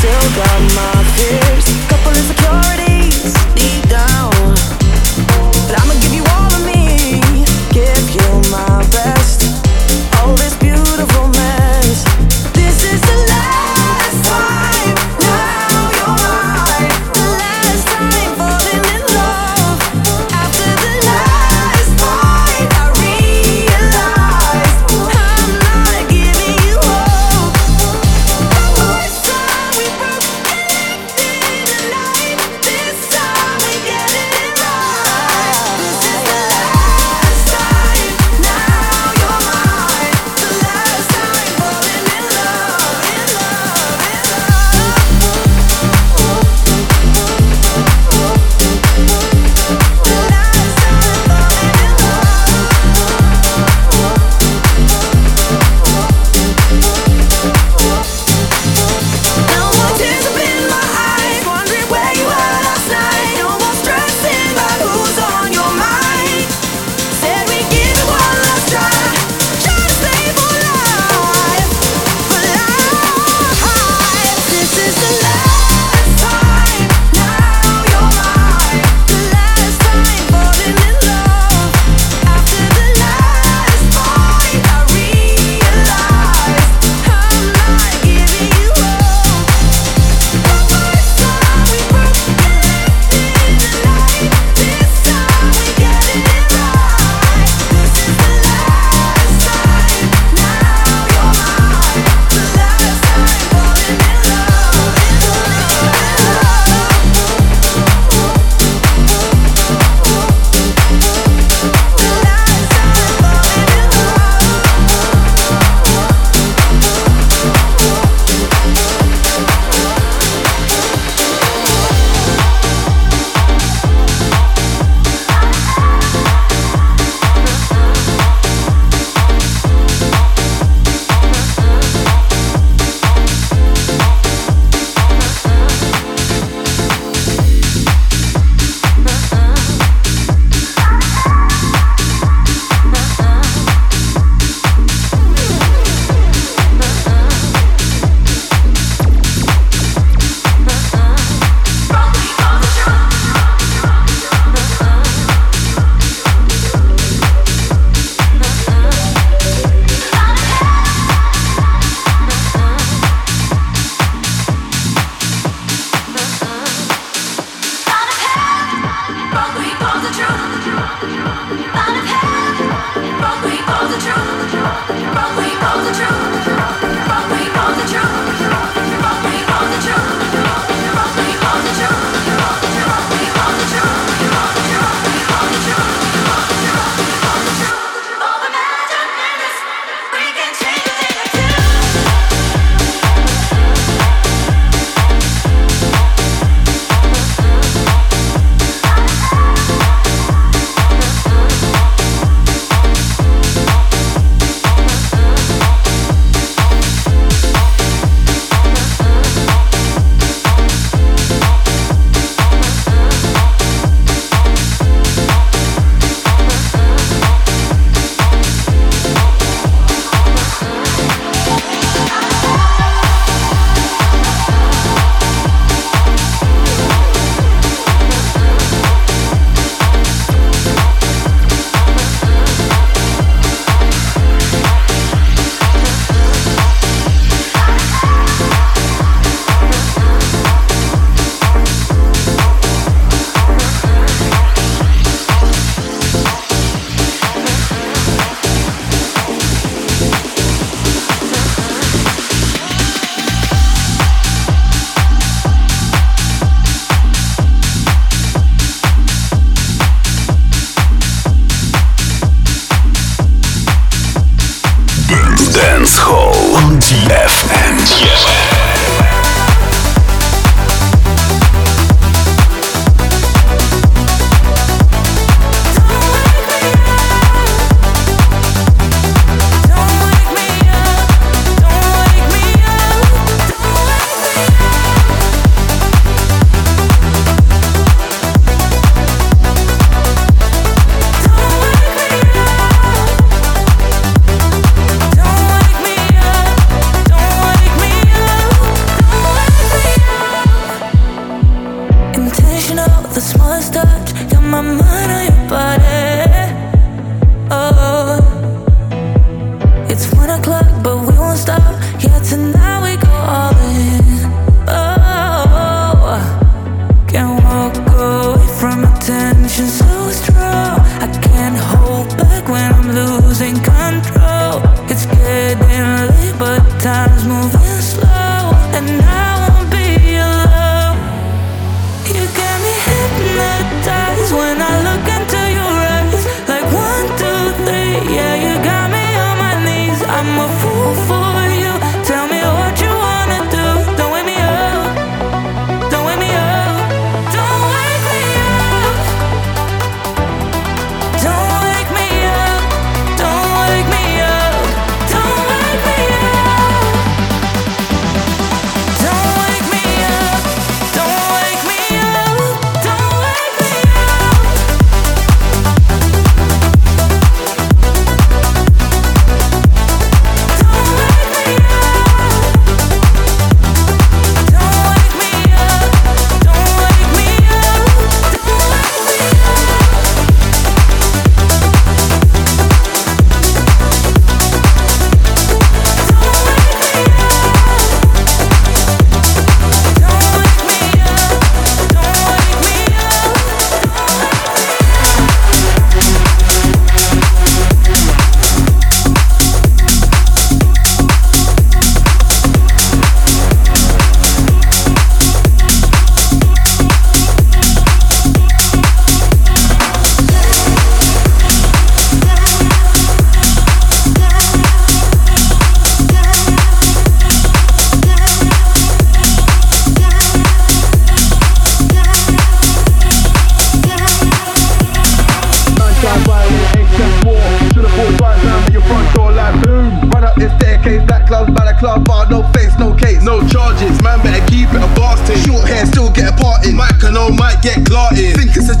still got my fears. Couple insecurities.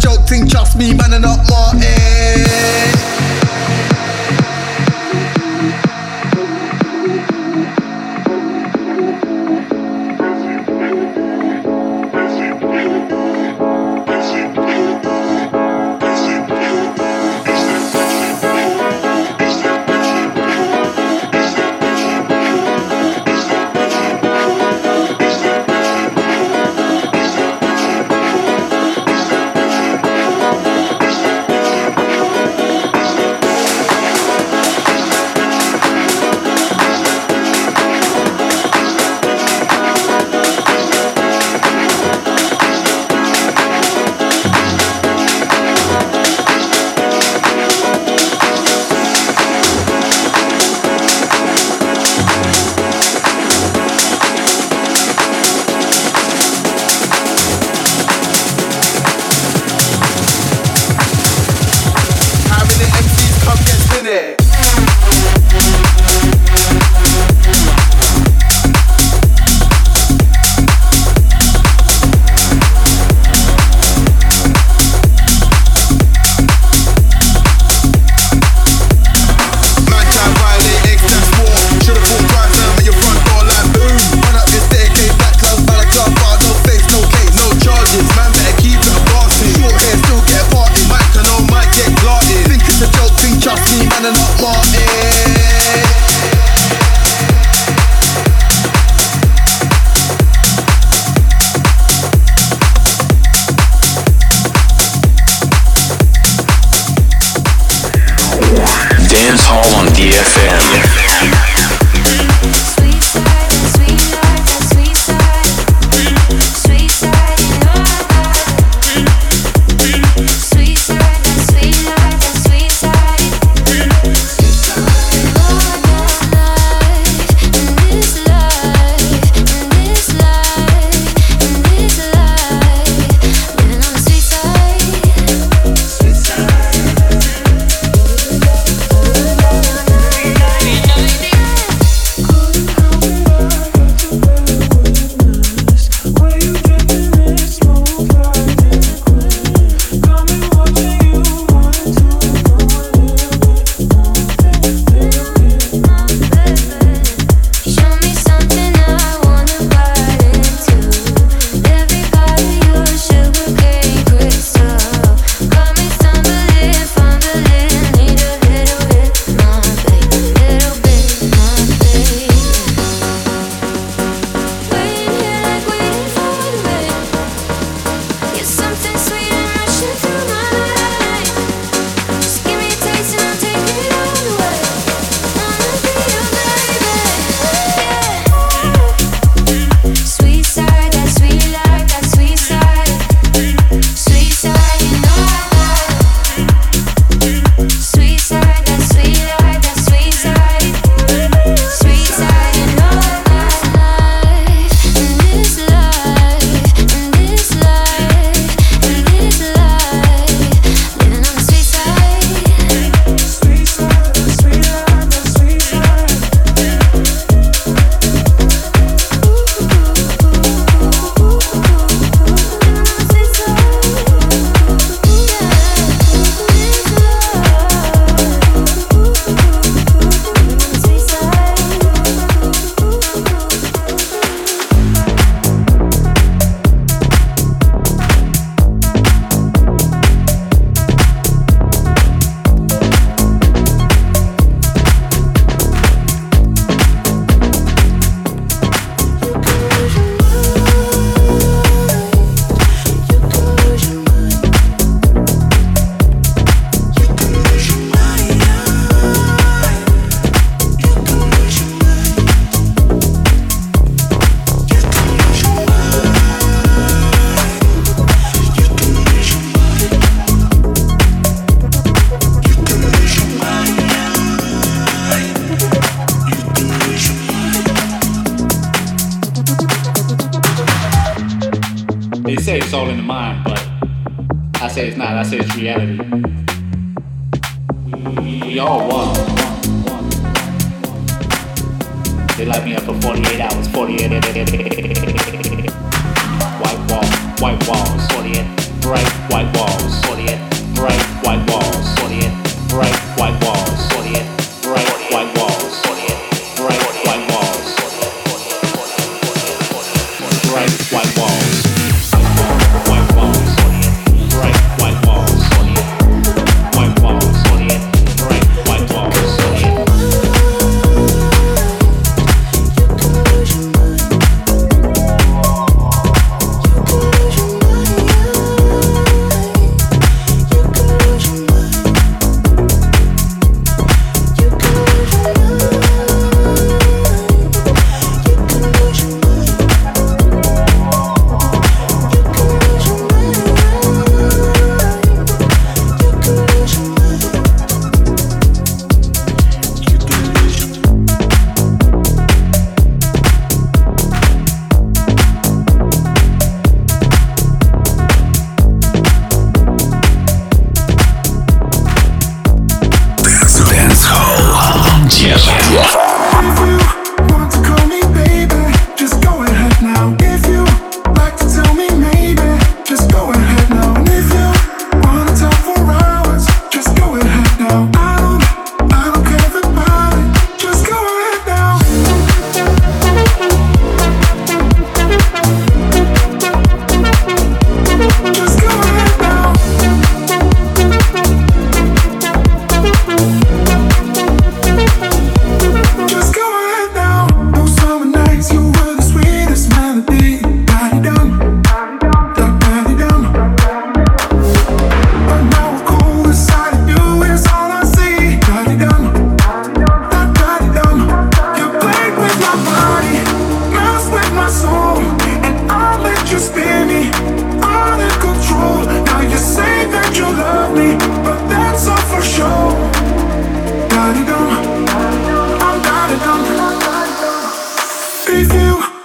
Joke thing, trust me, man, and not Martin. with you.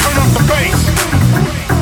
Turn up the bass.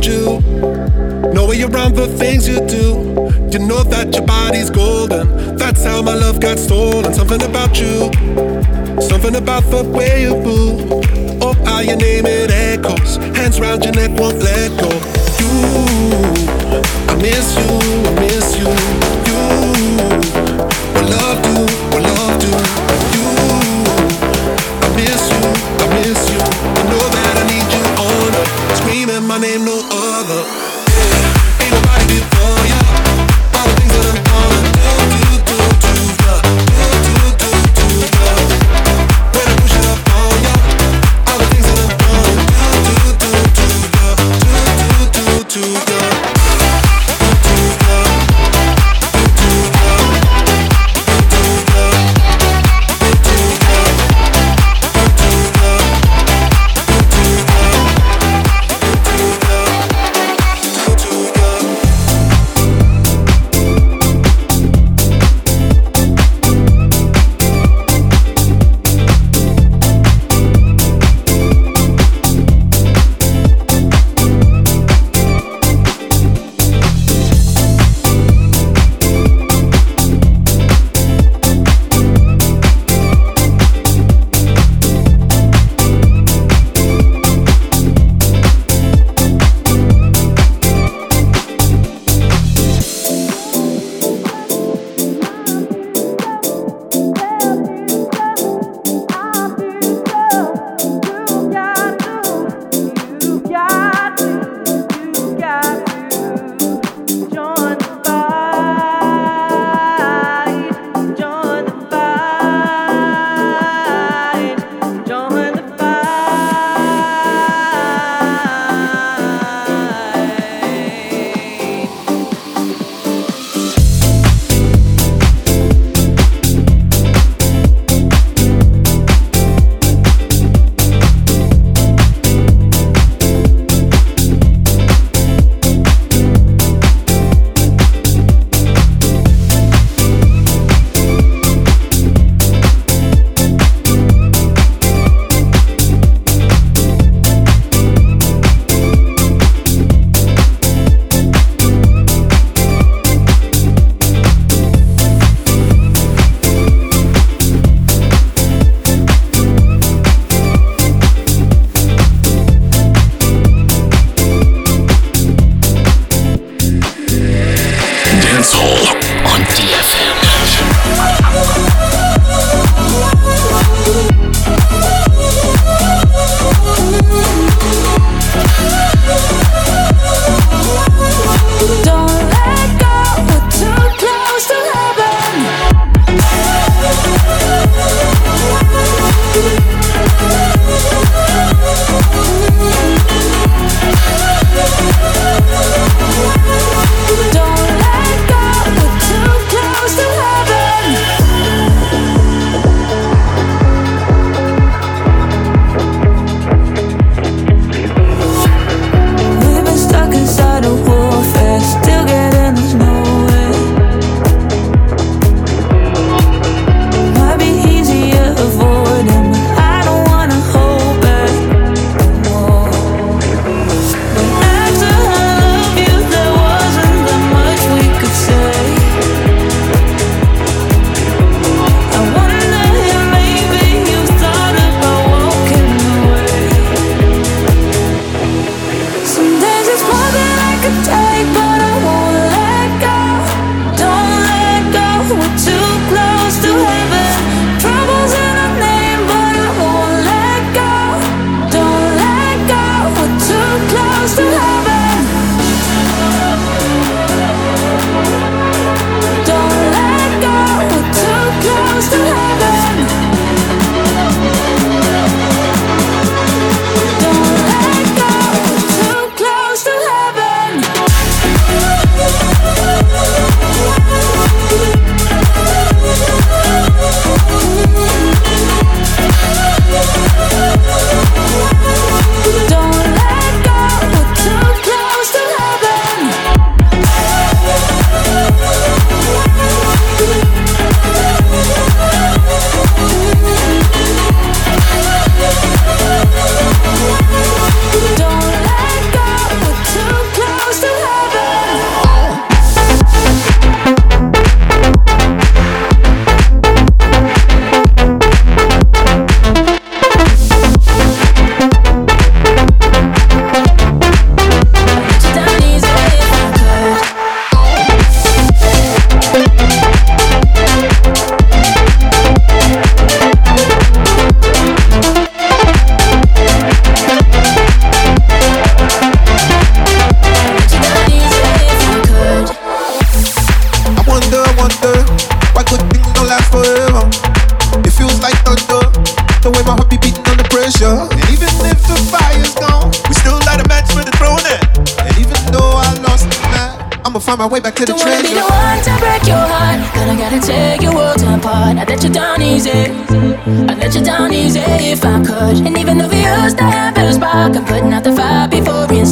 around you. No way around the things you do. You know that your body's golden. That's how my love got stolen. Something about you, something about the way you move. Oh, how your name it echoes. Hands round your neck won't let go. You, I miss you, I miss you.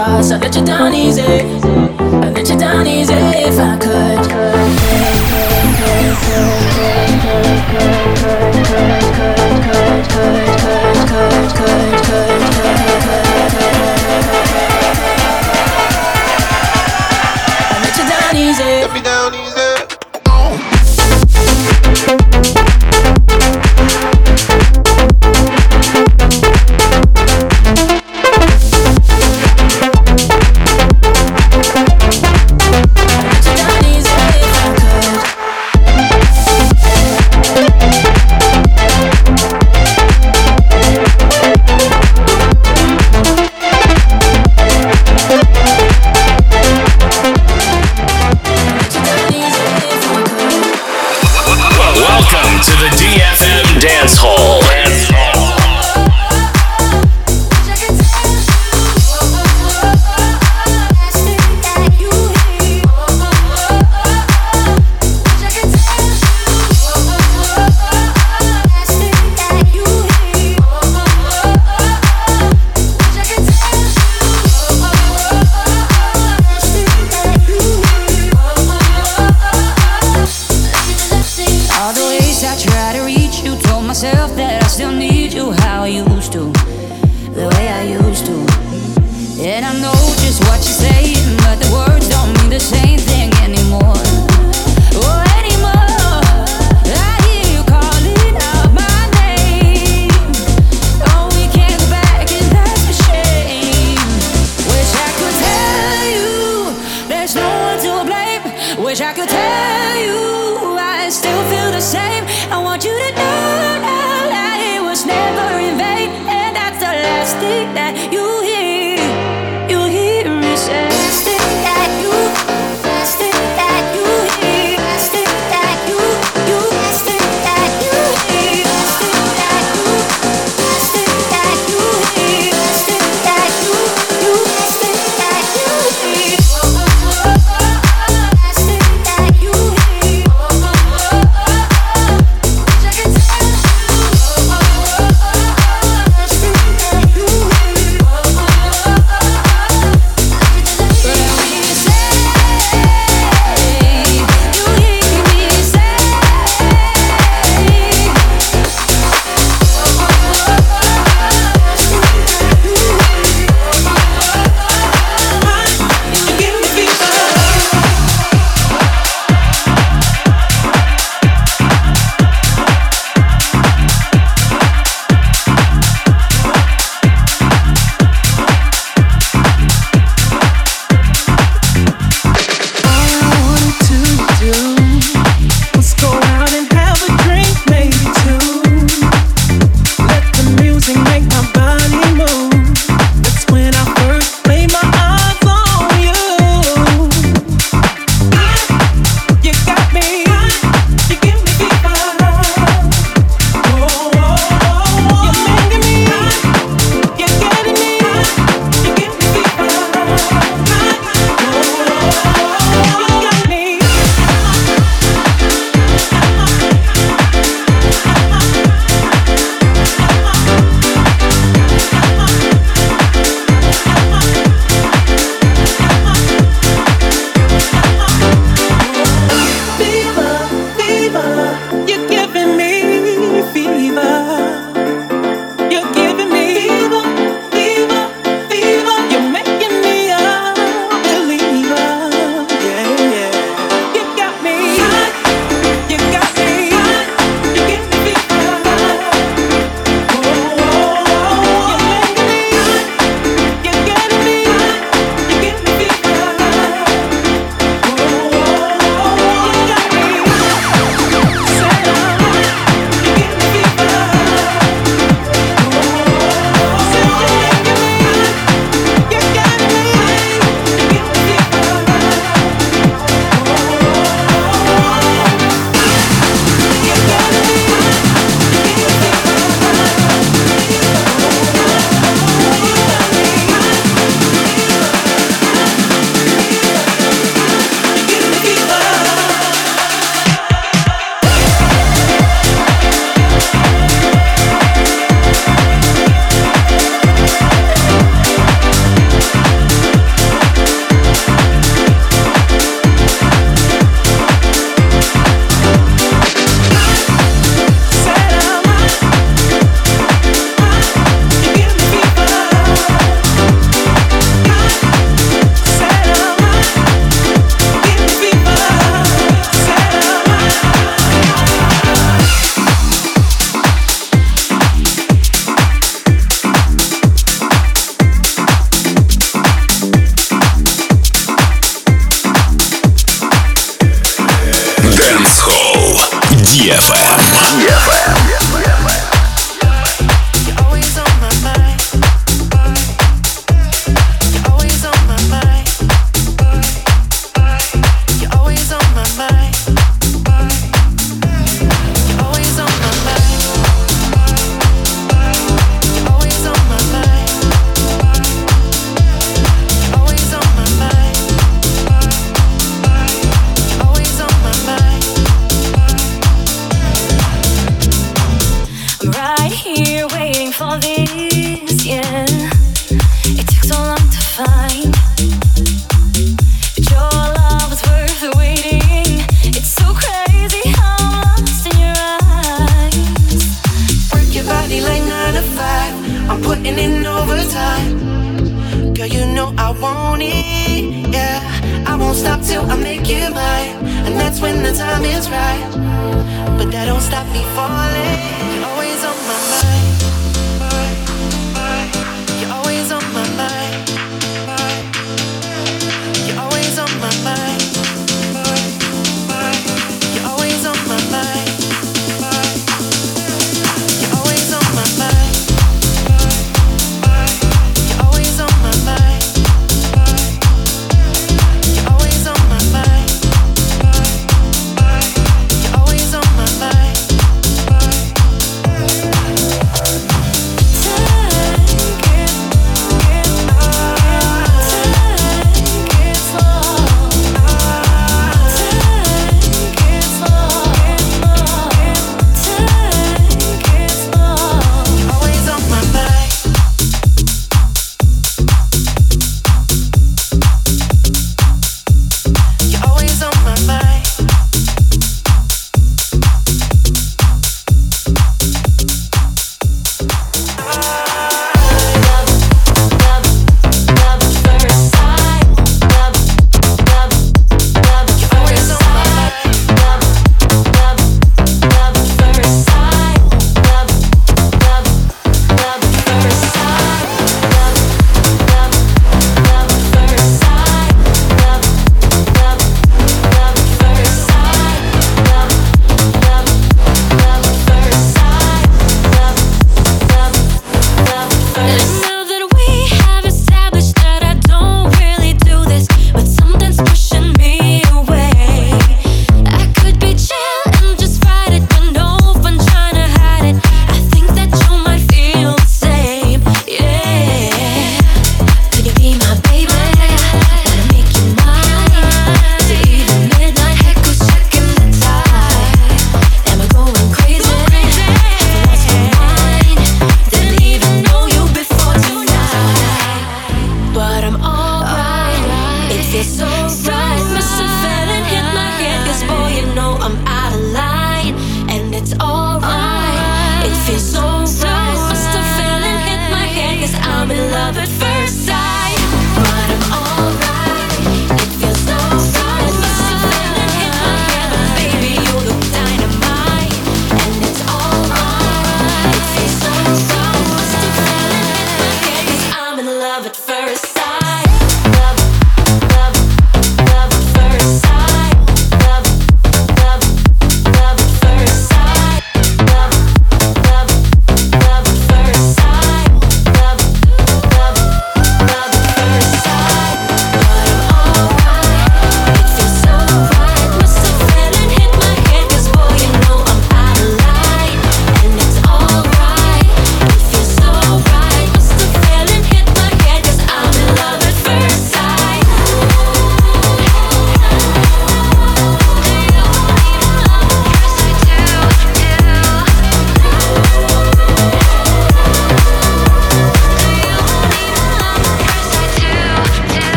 Starts. I let you down easy.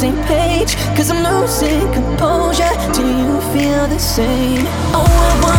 same page. Cause I'm losing composure. Do you feel the same? Oh, I